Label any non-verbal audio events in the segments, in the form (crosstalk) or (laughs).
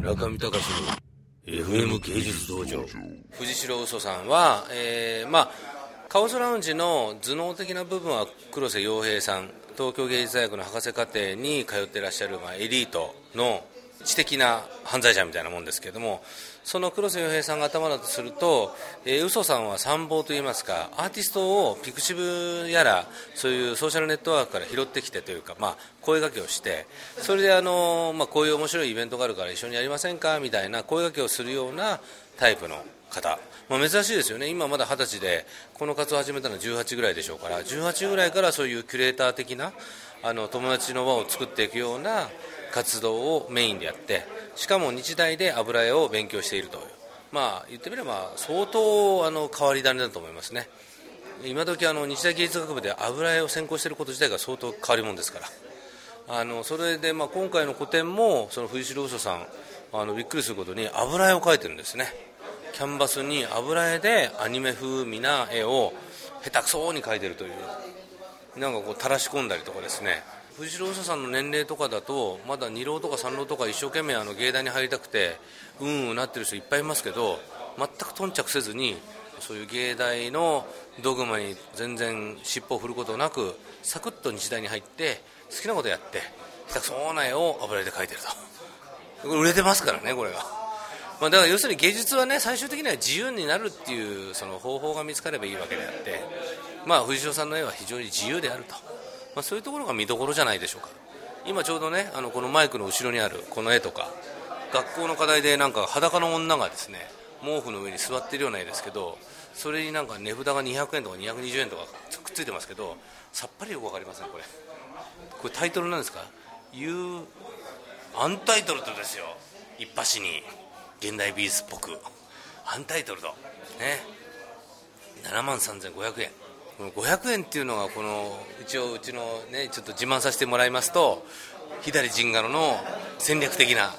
中見隆の FM 芸術道場。藤代嘘さんは、えー、まあカオスラウンジの頭脳的な部分は黒瀬洋平さん東京芸術大学の博士課程に通ってらっしゃる、まあ、エリートの知的な犯罪者みたいなもんですけれどもその黒瀬洋平さんが頭だとすると、えー、嘘さんは参謀といいますかアーティストをピクシブやらそういうソーシャルネットワークから拾ってきてというか、まあ、声掛けをしてそれであの、まあ、こういう面白いイベントがあるから一緒にやりませんかみたいな声掛けをするようなタイプの方、まあ、珍しいですよね、今まだ二十歳でこの活動を始めたのは18ぐらいでしょうから。18ぐらいからそういうキュレーター的なあの友達の輪を作っていくような活動をメインでやってしかも日大で油絵を勉強しているという。まあ言ってみれば相当あの変わり種だと思いますね。今時あの日大芸術学部で油絵を専攻していること自体が相当変わり者ですから。あのそれでまあ今回の個展もその藤代嘘さんあのびっくりすることに油絵を描いてるんですね。キャンバスに油絵でアニメ風味な絵を下手くそに描いてるという。なんかこう垂らし込んだりとかですね。藤代さんの年齢とかだとまだ2浪とか3浪とか一生懸命あの芸大に入りたくてうんうんなってる人いっぱいいますけど全く頓着せずにそういう芸大のドグマに全然尻尾を振ることなくサクッと日大に入って好きなことやって下手くそな絵を油絵で描いてると。売れてますからねこれが。まあ、だから要するに芸術はね最終的には自由になるっていうその方法が見つかればいいわけであって、まあ、藤代さんの絵は非常に自由であると。まあ、そういうところが見どころじゃないでしょうか。今ちょうどねあのこのマイクの後ろにあるこの絵とか学校の課題でなんか裸の女がですね毛布の上に座ってるような絵ですけどそれになんか値札が200円とか220円とかくっついてますけどさっぱりよく分かりませんこれ。これタイトルなんですか？いうアンタイトルとですよ。一発に。現代美術っぽくアンタイトルとね。7万3500円。この500円っていうのがこの一応うちのねちょっと自慢させてもらいますと左陣ガロの戦略的な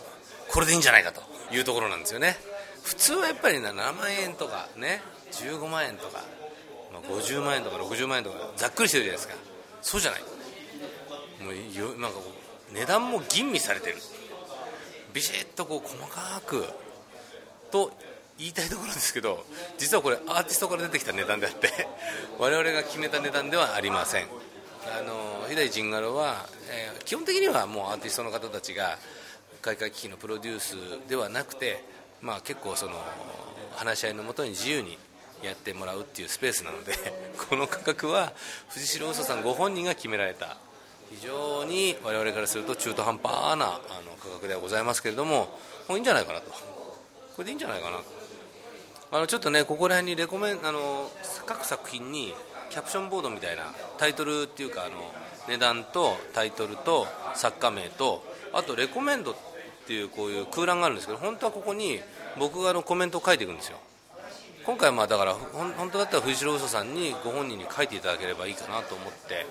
これでいいんじゃないかというところなんですよね。普通はやっぱり7万円とかね。15万円とか、まあ、50万円とか60万円とかざっくりしてるじゃないですか。そうじゃない。もうなんかう値段も吟味されてる。ビシッとこう細かくと言いたいところですけど実はこれアーティストから出てきた値段であって (laughs) 我々が決めた値段ではありません。あの左ジンガロは、えー、基本的にはもうアーティストの方たちが開会機器のプロデュースではなくて、まあ、結構その話し合いのもとに自由にやってもらうっていうスペースなので (laughs) この価格は藤代嘘さんご本人が決められた。非常に我々からすると中途半端なあの価格ではございますけれどももういいんじゃないかなと。れでいいんじゃないかな。あのちょっとねここら辺にレコメンあの各作品にキャプションボードみたいなタイトルっていうかあの値段とタイトルと作家名とあとレコメンドっていうこういう空欄があるんですけど本当はここに僕があのコメントを書いていくんですよ。今回はまあだから本当だったら藤代嘘さんにご本人に書いていただければいいかなと思って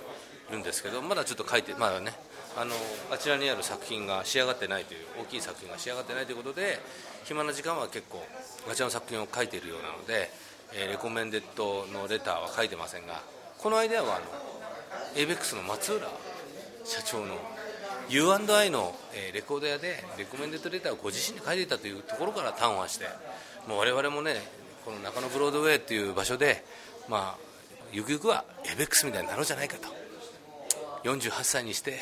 るんですけどまだちょっと書いてまだねあのあちらにある作品が仕上がってないという大きい作品が仕上がってないということで暇な時間は結構あちらの作品を書いているようなので、えー、レコメンデッドのレターは書いてませんがこのアイデアはあの ABEX の松浦社長の U&I の、えー、レコード屋でレコメンデッドレターをご自身で書いていたというところから端をしてもう我々もねこの中野ブロードウェイという場所で、まあ、ゆくゆくは ABEX みたいになろうじゃないかと。48歳にして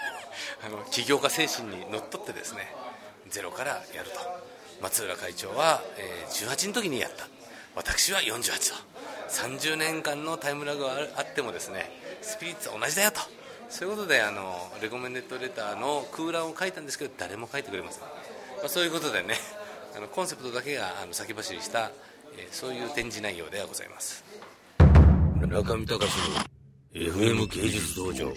(laughs) あの起業家精神にのっとってですねゼロからやると。松浦会長は、えー、18の時にやった。私は48と30年間のタイムラグがあってもですねスピリッツは同じだよと。そういうことであのレコメンデッドレターの空欄を書いたんですけど誰も書いてくれません、まあ、そういうことでねあのコンセプトだけがあの先走りした、えー、そういう展示内容ではございます。中見隆の FM 芸術道場。